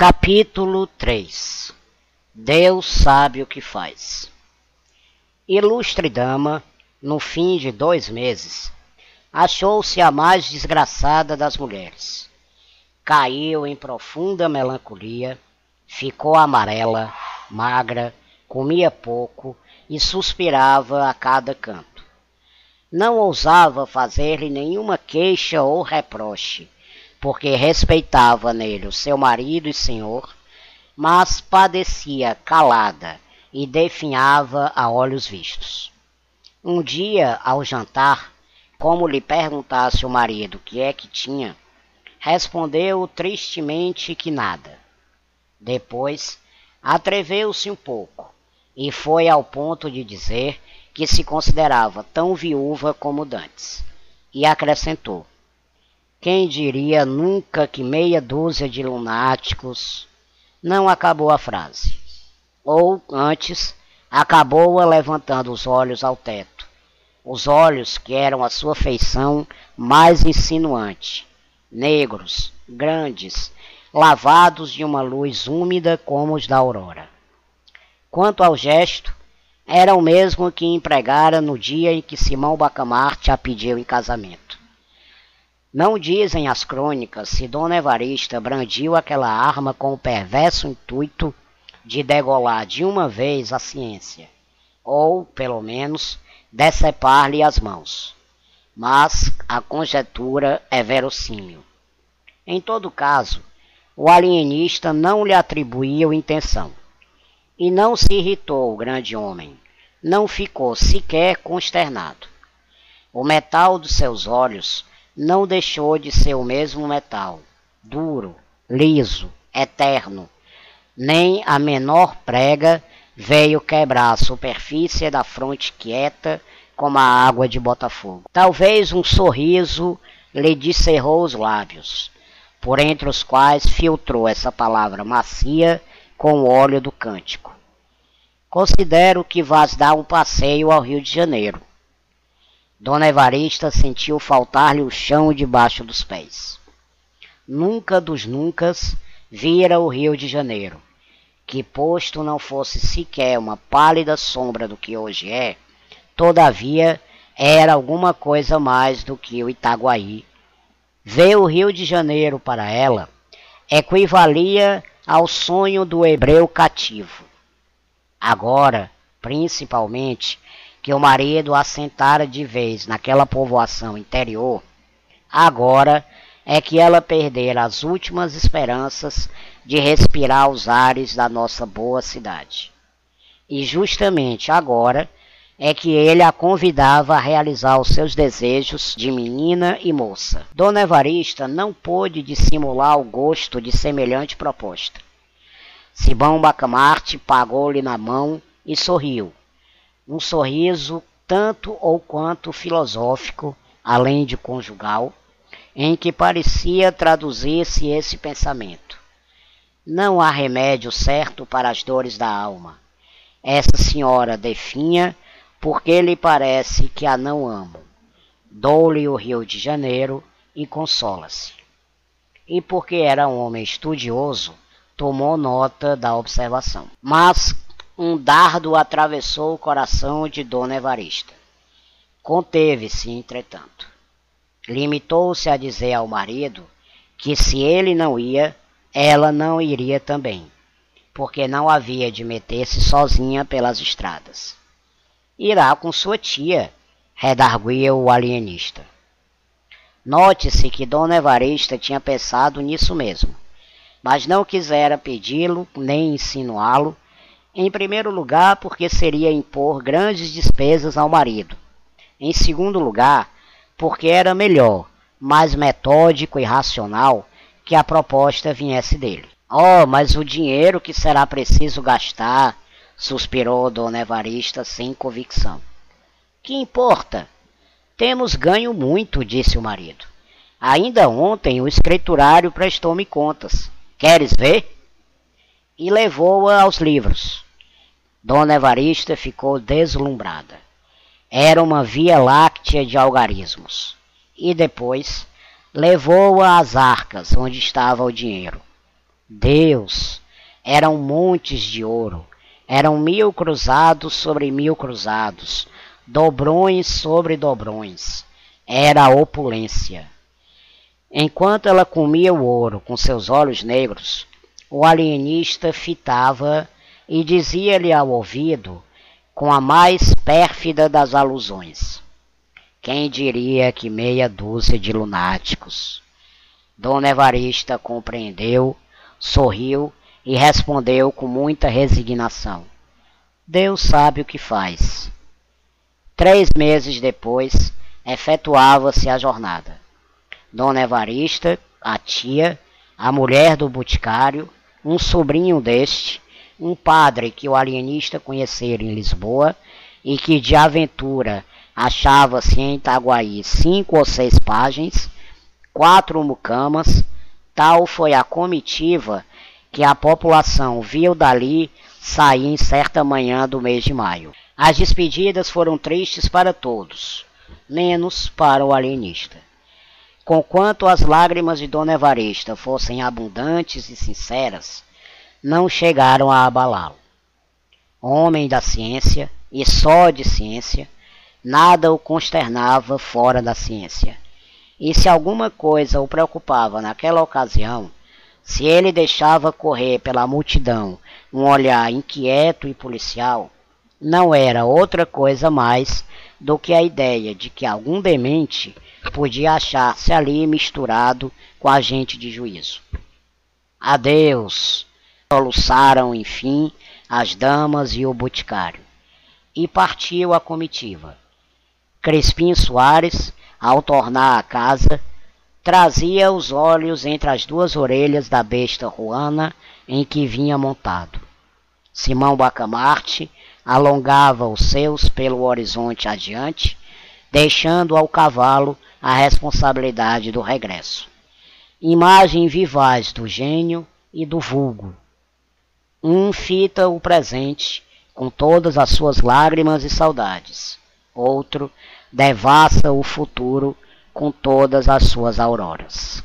Capítulo 3 Deus sabe o que faz. Ilustre dama, no fim de dois meses, achou-se a mais desgraçada das mulheres. Caiu em profunda melancolia, ficou amarela, magra, comia pouco e suspirava a cada canto. Não ousava fazer-lhe nenhuma queixa ou reproche porque respeitava nele o seu marido e senhor, mas padecia calada e definhava a olhos vistos. Um dia, ao jantar, como lhe perguntasse o marido que é que tinha, respondeu tristemente que nada. Depois, atreveu-se um pouco e foi ao ponto de dizer que se considerava tão viúva como dantes, e acrescentou: quem diria nunca que meia dúzia de lunáticos não acabou a frase. Ou, antes, acabou-a levantando os olhos ao teto. Os olhos que eram a sua feição mais insinuante, negros, grandes, lavados de uma luz úmida como os da aurora. Quanto ao gesto, era o mesmo que empregara no dia em que Simão Bacamarte a pediu em casamento. Não dizem as crônicas se Dona Evarista brandiu aquela arma com o perverso intuito de degolar de uma vez a ciência, ou, pelo menos, decepar-lhe as mãos. Mas a conjectura é verossímil. Em todo caso, o alienista não lhe atribuiu intenção. E não se irritou o grande homem, não ficou sequer consternado. O metal dos seus olhos não deixou de ser o mesmo metal, duro, liso, eterno. Nem a menor prega veio quebrar a superfície da fronte quieta como a água de Botafogo. Talvez um sorriso lhe descerrou os lábios, por entre os quais filtrou essa palavra macia com o óleo do cântico. Considero que vás dar um passeio ao Rio de Janeiro. Dona Evarista sentiu faltar-lhe o chão debaixo dos pés. Nunca dos nuncas vira o Rio de Janeiro, que posto não fosse sequer uma pálida sombra do que hoje é, todavia era alguma coisa mais do que o Itaguaí. Ver o Rio de Janeiro para ela equivalia ao sonho do hebreu cativo. Agora, principalmente, que o marido assentara de vez naquela povoação interior, agora é que ela perdera as últimas esperanças de respirar os ares da nossa boa cidade. E justamente agora é que ele a convidava a realizar os seus desejos de menina e moça. Dona Evarista não pôde dissimular o gosto de semelhante proposta. Simão Bacamarte pagou-lhe na mão e sorriu, um sorriso tanto ou quanto filosófico, além de conjugal, em que parecia traduzir-se esse pensamento. Não há remédio certo para as dores da alma. Essa senhora definha porque lhe parece que a não amo. Dou-lhe o Rio de Janeiro e consola-se. E porque era um homem estudioso, tomou nota da observação. Mas um dardo atravessou o coração de Dona Evarista. Conteve-se, entretanto. Limitou-se a dizer ao marido que se ele não ia, ela não iria também, porque não havia de meter-se sozinha pelas estradas. Irá com sua tia, redarguia o alienista. Note-se que Dona Evarista tinha pensado nisso mesmo, mas não quisera pedi-lo nem insinuá-lo em primeiro lugar, porque seria impor grandes despesas ao marido. Em segundo lugar, porque era melhor, mais metódico e racional que a proposta viesse dele. Oh, mas o dinheiro que será preciso gastar, suspirou Dona Evarista sem convicção. Que importa? Temos ganho muito, disse o marido. Ainda ontem o escriturário prestou-me contas. Queres ver? E levou-a aos livros. Dona Evarista ficou deslumbrada. Era uma via láctea de algarismos. E depois levou-a às arcas, onde estava o dinheiro. Deus, eram montes de ouro, eram mil cruzados sobre mil cruzados, dobrões sobre dobrões. Era opulência. Enquanto ela comia o ouro com seus olhos negros, o alienista fitava e dizia-lhe ao ouvido, com a mais pérfida das alusões: Quem diria que meia dúzia de lunáticos? Dona Evarista compreendeu, sorriu e respondeu com muita resignação: Deus sabe o que faz. Três meses depois, efetuava-se a jornada. Dona Evarista, a tia, a mulher do boticário, um sobrinho deste, um padre que o alienista conhecera em Lisboa e que de aventura achava-se em Itaguaí cinco ou seis páginas, quatro mucamas, tal foi a comitiva que a população viu dali sair em certa manhã do mês de maio. As despedidas foram tristes para todos, menos para o alienista. Conquanto as lágrimas de Dona Evarista fossem abundantes e sinceras, não chegaram a abalá-lo. Homem da ciência e só de ciência, nada o consternava fora da ciência. E se alguma coisa o preocupava naquela ocasião, se ele deixava correr pela multidão um olhar inquieto e policial, não era outra coisa mais do que a ideia de que algum demente podia achar-se ali misturado com a gente de juízo. Adeus! Soluçaram, enfim, as damas e o boticário. E partiu a comitiva. Crespim Soares, ao tornar à casa, trazia os olhos entre as duas orelhas da besta ruana em que vinha montado. Simão Bacamarte alongava os seus pelo horizonte adiante, deixando ao cavalo a responsabilidade do regresso. Imagem vivaz do gênio e do vulgo. Um fita o presente com todas as suas lágrimas e saudades. Outro devassa o futuro com todas as suas auroras.